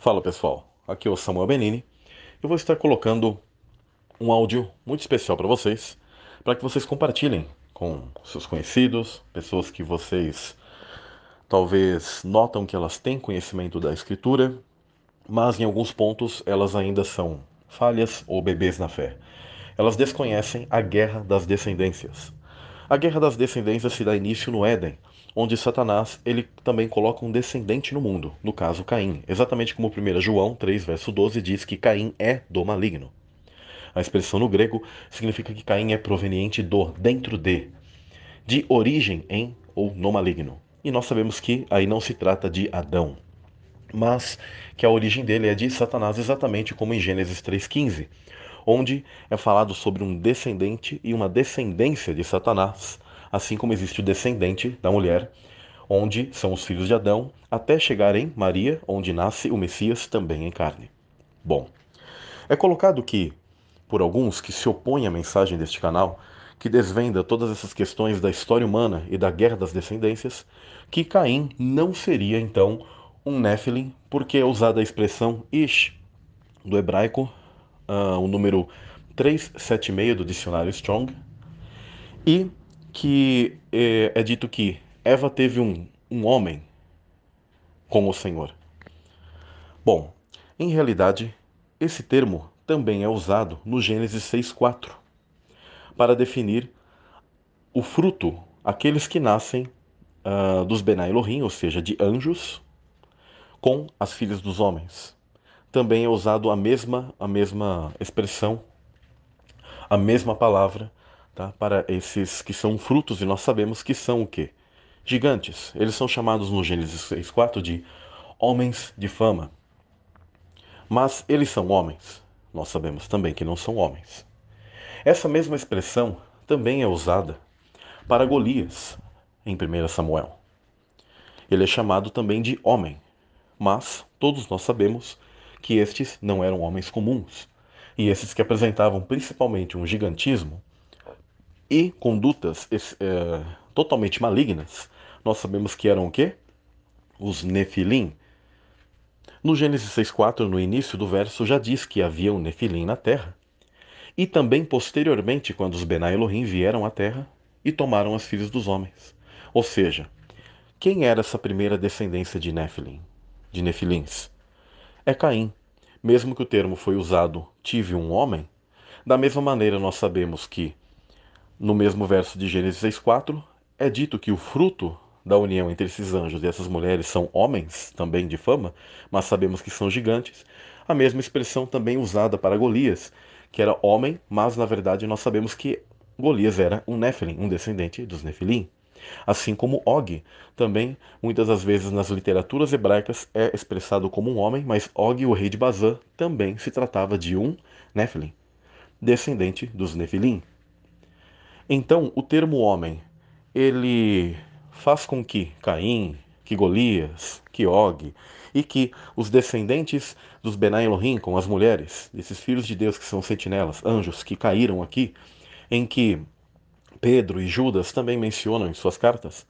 Fala pessoal, aqui é o Samuel Benini. Eu vou estar colocando um áudio muito especial para vocês, para que vocês compartilhem com seus conhecidos, pessoas que vocês talvez notam que elas têm conhecimento da escritura, mas em alguns pontos elas ainda são falhas ou bebês na fé. Elas desconhecem a guerra das descendências. A guerra das descendências se dá início no Éden, onde Satanás ele também coloca um descendente no mundo, no caso Caim, exatamente como 1 João 3, verso 12 diz que Caim é do maligno. A expressão no grego significa que Caim é proveniente do, dentro de, de origem em ou no maligno. E nós sabemos que aí não se trata de Adão, mas que a origem dele é de Satanás, exatamente como em Gênesis 3,15, onde é falado sobre um descendente e uma descendência de Satanás, assim como existe o descendente da mulher, onde são os filhos de Adão, até chegar em Maria, onde nasce o Messias também em carne. Bom, é colocado que, por alguns que se opõem à mensagem deste canal, que desvenda todas essas questões da história humana e da guerra das descendências, que Caim não seria então um Nephilim, porque é usada a expressão Ish, do hebraico, uh, o número 376 do dicionário Strong, e que é, é dito que Eva teve um, um homem com o Senhor. Bom, em realidade, esse termo também é usado no Gênesis 6,4 para definir o fruto, aqueles que nascem uh, dos Benai Elohim, ou seja, de anjos, com as filhas dos homens. Também é usado a mesma, a mesma expressão, a mesma palavra tá? para esses que são frutos, e nós sabemos que são o quê? Gigantes. Eles são chamados no Gênesis 6,4 de homens de fama. Mas eles são homens. Nós sabemos também que não são homens. Essa mesma expressão também é usada para Golias, em 1 Samuel. Ele é chamado também de homem, mas todos nós sabemos que estes não eram homens comuns, e esses que apresentavam principalmente um gigantismo e condutas é, totalmente malignas, nós sabemos que eram o quê? Os Nefilim. No Gênesis 6,4, no início do verso, já diz que havia um Nefilim na terra. E também posteriormente, quando os Benai Elohim vieram à terra e tomaram as filhas dos homens. Ou seja, quem era essa primeira descendência de Nefilim? De Nefilins? É Caim. Mesmo que o termo foi usado tive um homem, da mesma maneira nós sabemos que no mesmo verso de Gênesis 6,4, é dito que o fruto da união entre esses anjos e essas mulheres são homens, também de fama, mas sabemos que são gigantes. A mesma expressão também usada para Golias, que era homem, mas na verdade nós sabemos que Golias era um Nephilim, um descendente dos Nefilim. Assim como Og, também muitas das vezes nas literaturas hebraicas é expressado como um homem, mas Og, o rei de Bazã, também se tratava de um Nephilim, descendente dos Nefilim. Então, o termo homem, ele faz com que Caim, que Golias, que Og e que os descendentes dos Benai Elohim, com as mulheres, desses filhos de Deus que são sentinelas, anjos que caíram aqui, em que Pedro e Judas também mencionam em suas cartas,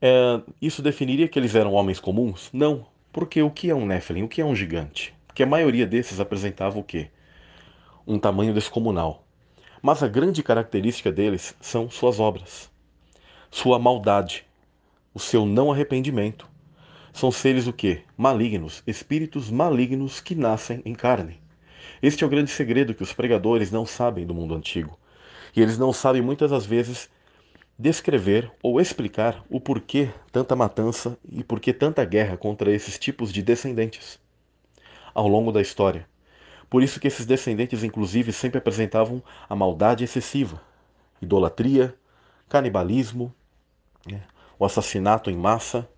é, isso definiria que eles eram homens comuns? Não, porque o que é um Nephilim? O que é um gigante? Porque a maioria desses apresentava o quê? Um tamanho descomunal. Mas a grande característica deles são suas obras, sua maldade, o seu não arrependimento. São seres o quê? Malignos, espíritos malignos que nascem em carne. Este é o grande segredo que os pregadores não sabem do mundo antigo. E eles não sabem muitas das vezes descrever ou explicar o porquê tanta matança e porquê tanta guerra contra esses tipos de descendentes ao longo da história. Por isso que esses descendentes, inclusive, sempre apresentavam a maldade excessiva, idolatria, canibalismo, né? o assassinato em massa.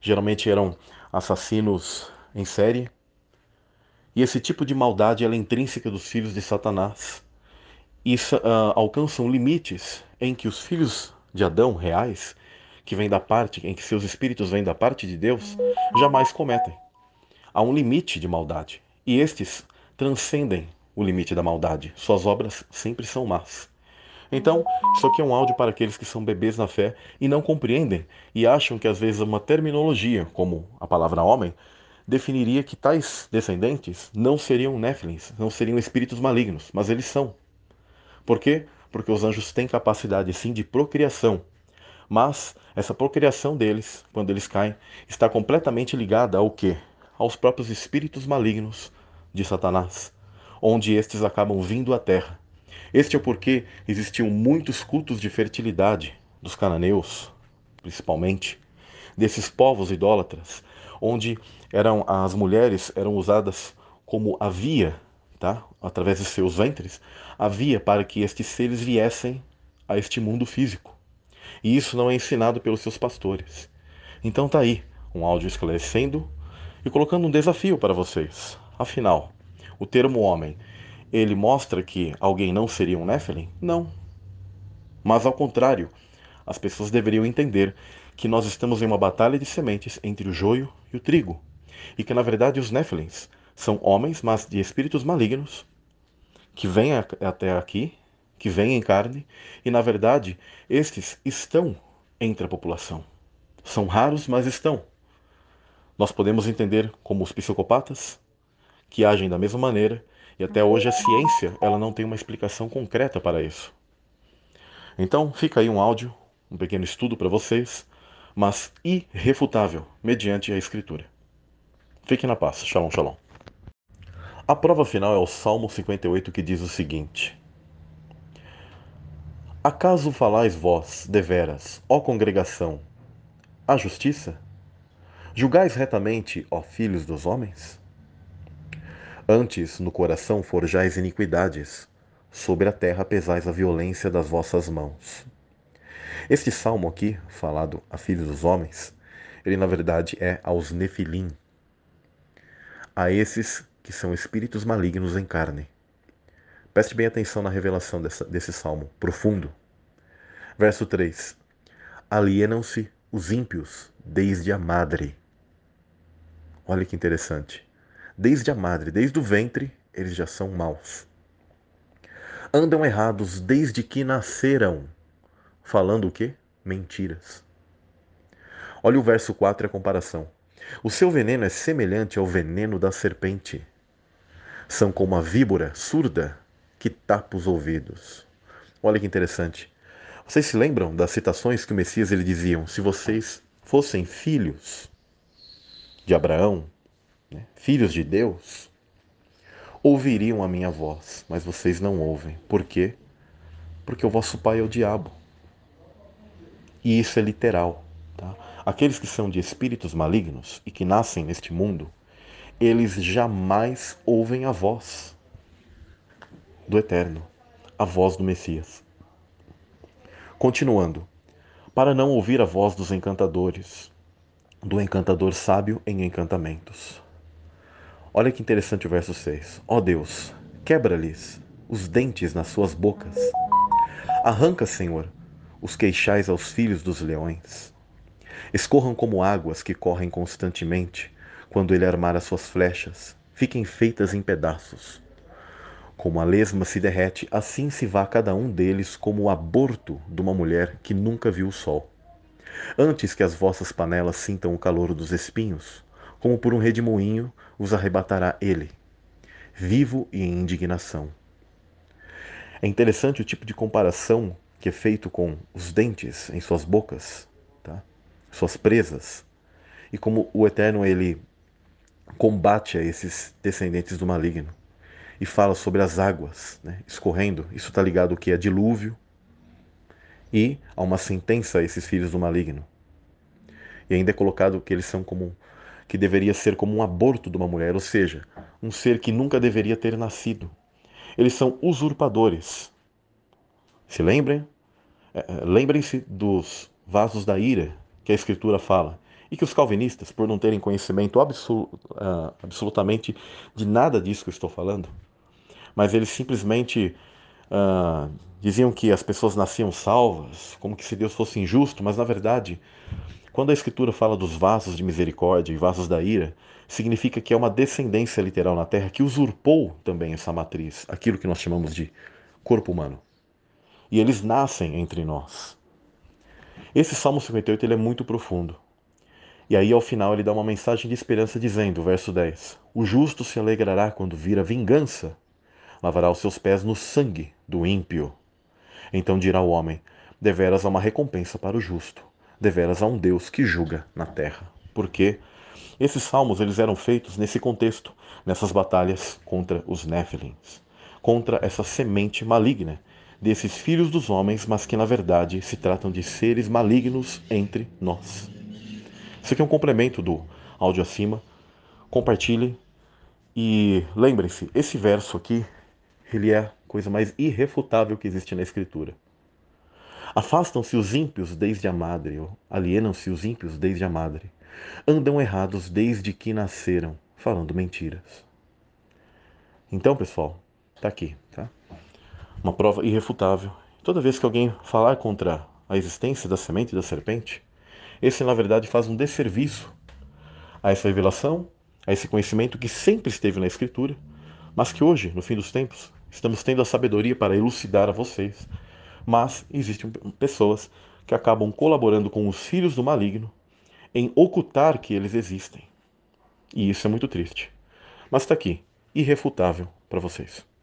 Geralmente eram assassinos em série. E esse tipo de maldade é intrínseca dos filhos de Satanás. E uh, alcançam limites em que os filhos de Adão reais, que vêm da parte, em que seus espíritos vêm da parte de Deus, jamais cometem. Há um limite de maldade. E estes transcendem o limite da maldade. Suas obras sempre são más. Então, isso aqui é um áudio para aqueles que são bebês na fé e não compreendem e acham que às vezes uma terminologia, como a palavra homem, definiria que tais descendentes não seriam néfilins, não seriam espíritos malignos, mas eles são. Por quê? Porque os anjos têm capacidade sim de procriação, mas essa procriação deles, quando eles caem, está completamente ligada ao quê? Aos próprios espíritos malignos de Satanás, onde estes acabam vindo à terra. Este é o porquê existiam muitos cultos de fertilidade dos cananeus, principalmente, desses povos idólatras, onde eram as mulheres eram usadas como a via, tá? através de seus ventres, a via para que estes seres viessem a este mundo físico. E isso não é ensinado pelos seus pastores. Então tá aí, um áudio esclarecendo e colocando um desafio para vocês. Afinal, o termo homem, ele mostra que alguém não seria um Nephilim? Não. Mas ao contrário, as pessoas deveriam entender que nós estamos em uma batalha de sementes entre o joio e o trigo, e que na verdade os Nephilims são homens, mas de espíritos malignos, que vêm até aqui, que vêm em carne, e na verdade estes estão entre a população. São raros, mas estão. Nós podemos entender como os psicopatas, que agem da mesma maneira, e até hoje a ciência ela não tem uma explicação concreta para isso. Então fica aí um áudio, um pequeno estudo para vocês, mas irrefutável mediante a Escritura. Fique na paz. Shalom, shalom. A prova final é o Salmo 58 que diz o seguinte: Acaso falais vós, deveras, ó congregação, a justiça? Julgais retamente, ó filhos dos homens? Antes no coração forjais iniquidades, sobre a terra pesais a violência das vossas mãos. Este salmo aqui, falado a filhos dos homens, ele na verdade é aos Nefilim, a esses que são espíritos malignos em carne. Preste bem atenção na revelação dessa, desse salmo profundo. Verso 3: Alienam-se os ímpios desde a madre. Olha que interessante. Desde a madre, desde o ventre, eles já são maus. Andam errados desde que nasceram, falando o quê? Mentiras. Olha o verso 4 e a comparação. O seu veneno é semelhante ao veneno da serpente. São como a víbora surda que tapa os ouvidos. Olha que interessante. Vocês se lembram das citações que o Messias ele diziam: se vocês fossem filhos de Abraão, né, filhos de Deus, ouviriam a minha voz, mas vocês não ouvem. Por quê? Porque o vosso pai é o diabo. E isso é literal. Tá? Aqueles que são de espíritos malignos e que nascem neste mundo, eles jamais ouvem a voz do Eterno, a voz do Messias. Continuando, para não ouvir a voz dos encantadores, do encantador sábio em encantamentos. Olha que interessante o verso 6. Ó oh Deus, quebra-lhes os dentes nas suas bocas. Arranca, Senhor, os queixais aos filhos dos leões escorram como águas que correm constantemente quando ele armar as suas flechas, fiquem feitas em pedaços. Como a lesma se derrete, assim se vá cada um deles como o aborto de uma mulher que nunca viu o sol. Antes que as vossas panelas sintam o calor dos espinhos, como por um redemoinho os arrebatará ele, vivo e em indignação. É interessante o tipo de comparação que é feito com os dentes em suas bocas, suas presas, e como o Eterno ele combate a esses descendentes do maligno e fala sobre as águas né, escorrendo. Isso está ligado ao que é dilúvio e a uma sentença a esses filhos do maligno. E ainda é colocado que eles são como que deveria ser como um aborto de uma mulher, ou seja, um ser que nunca deveria ter nascido. Eles são usurpadores. Se lembrem? É, é, lembrem-se dos vasos da ira que a Escritura fala. E que os calvinistas, por não terem conhecimento uh, absolutamente de nada disso que eu estou falando, mas eles simplesmente uh, diziam que as pessoas nasciam salvas, como que se Deus fosse injusto, mas na verdade, quando a Escritura fala dos vasos de misericórdia e vasos da ira, significa que é uma descendência literal na terra que usurpou também essa matriz, aquilo que nós chamamos de corpo humano. E eles nascem entre nós. Esse Salmo 58 ele é muito profundo. E aí, ao final, ele dá uma mensagem de esperança, dizendo, verso 10: O justo se alegrará quando vir a vingança, lavará os seus pés no sangue do ímpio. Então dirá o homem: Deveras há uma recompensa para o justo, deveras há um Deus que julga na terra. Porque esses salmos eles eram feitos nesse contexto, nessas batalhas contra os Néfilins, contra essa semente maligna desses filhos dos homens, mas que na verdade se tratam de seres malignos entre nós. Isso aqui é um complemento do áudio acima. Compartilhe e lembrem-se, esse verso aqui, ele é a coisa mais irrefutável que existe na Escritura. Afastam-se os ímpios desde a madre, alienam-se os ímpios desde a madre. Andam errados desde que nasceram, falando mentiras. Então, pessoal, tá aqui, tá? Uma prova irrefutável. Toda vez que alguém falar contra a existência da semente da serpente, esse, na verdade, faz um desserviço a essa revelação, a esse conhecimento que sempre esteve na Escritura, mas que hoje, no fim dos tempos, estamos tendo a sabedoria para elucidar a vocês. Mas existem pessoas que acabam colaborando com os filhos do maligno em ocultar que eles existem. E isso é muito triste. Mas está aqui, irrefutável para vocês.